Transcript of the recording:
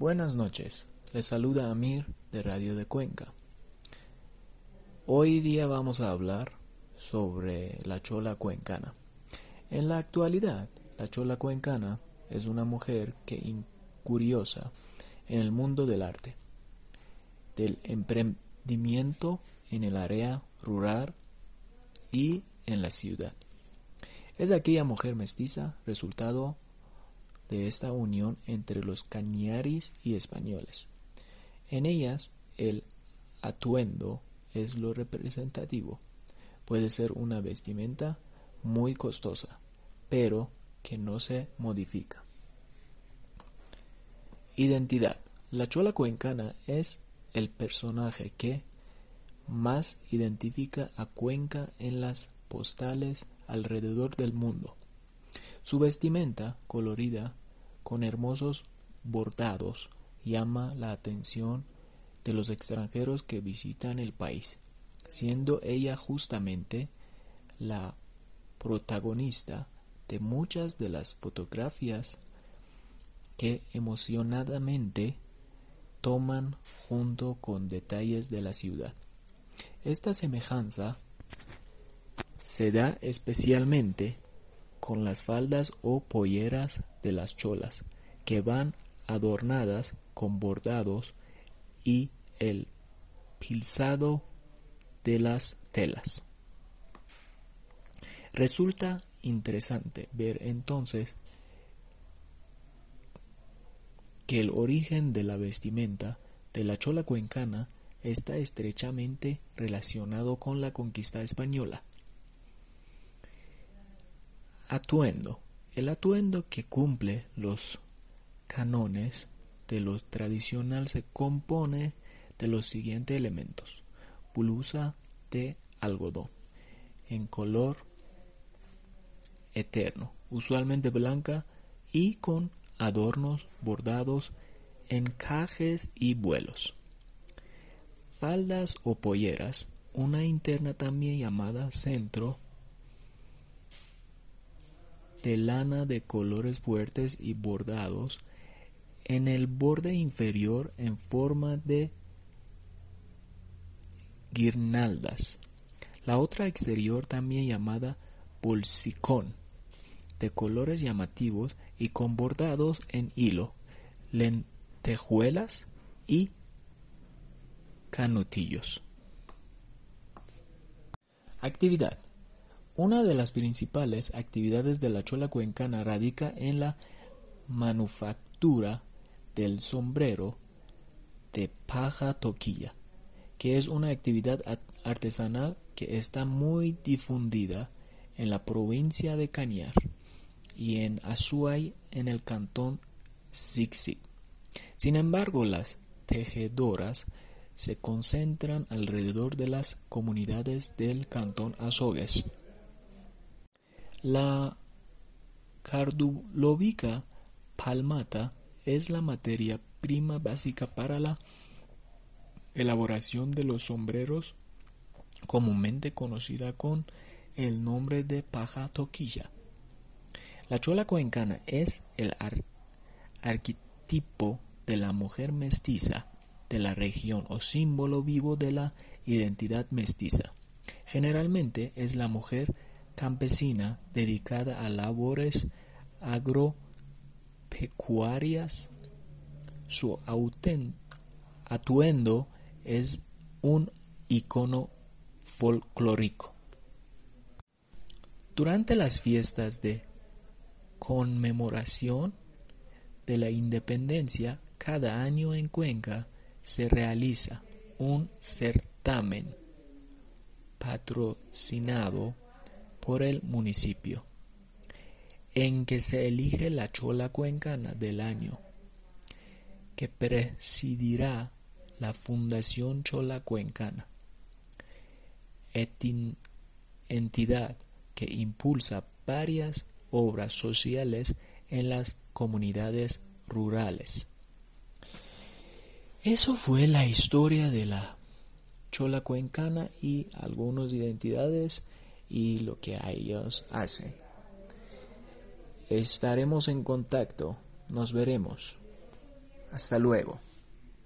Buenas noches, les saluda Amir de Radio de Cuenca. Hoy día vamos a hablar sobre la chola cuencana. En la actualidad, la chola cuencana es una mujer que curiosa en el mundo del arte, del emprendimiento en el área rural y en la ciudad. Es aquella mujer mestiza resultado de esta unión entre los cañaris y españoles. En ellas el atuendo es lo representativo. Puede ser una vestimenta muy costosa, pero que no se modifica. Identidad. La chola cuencana es el personaje que más identifica a Cuenca en las postales alrededor del mundo. Su vestimenta colorida con hermosos bordados llama la atención de los extranjeros que visitan el país, siendo ella justamente la protagonista de muchas de las fotografías que emocionadamente toman junto con detalles de la ciudad. Esta semejanza se da especialmente con las faldas o polleras de las cholas, que van adornadas con bordados y el pilzado de las telas. Resulta interesante ver entonces que el origen de la vestimenta de la chola cuencana está estrechamente relacionado con la conquista española. Atuendo. El atuendo que cumple los canones de lo tradicional se compone de los siguientes elementos. Blusa de algodón en color eterno, usualmente blanca y con adornos bordados, encajes y vuelos. Faldas o polleras, una interna también llamada centro de lana de colores fuertes y bordados en el borde inferior en forma de guirnaldas. La otra exterior también llamada bolsicón, de colores llamativos y con bordados en hilo, lentejuelas y canutillos. Actividad. Una de las principales actividades de la chola cuencana radica en la manufactura del sombrero de paja toquilla, que es una actividad artesanal que está muy difundida en la provincia de Cañar y en Azuay en el cantón Zig Sin embargo, las tejedoras se concentran alrededor de las comunidades del cantón Azogues. La cardulovica palmata es la materia prima básica para la elaboración de los sombreros comúnmente conocida con el nombre de paja toquilla. La chola cuencana es el arquetipo de la mujer mestiza de la región o símbolo vivo de la identidad mestiza. Generalmente es la mujer campesina dedicada a labores agropecuarias. Su atuendo es un icono folclórico. Durante las fiestas de conmemoración de la independencia, cada año en Cuenca se realiza un certamen patrocinado por el municipio, en que se elige la chola cuencana del año, que presidirá la Fundación Chola Cuencana, entidad que impulsa varias obras sociales en las comunidades rurales. Eso fue la historia de la chola cuencana y algunas identidades y lo que a ellos hacen. Estaremos en contacto. Nos veremos. Hasta luego.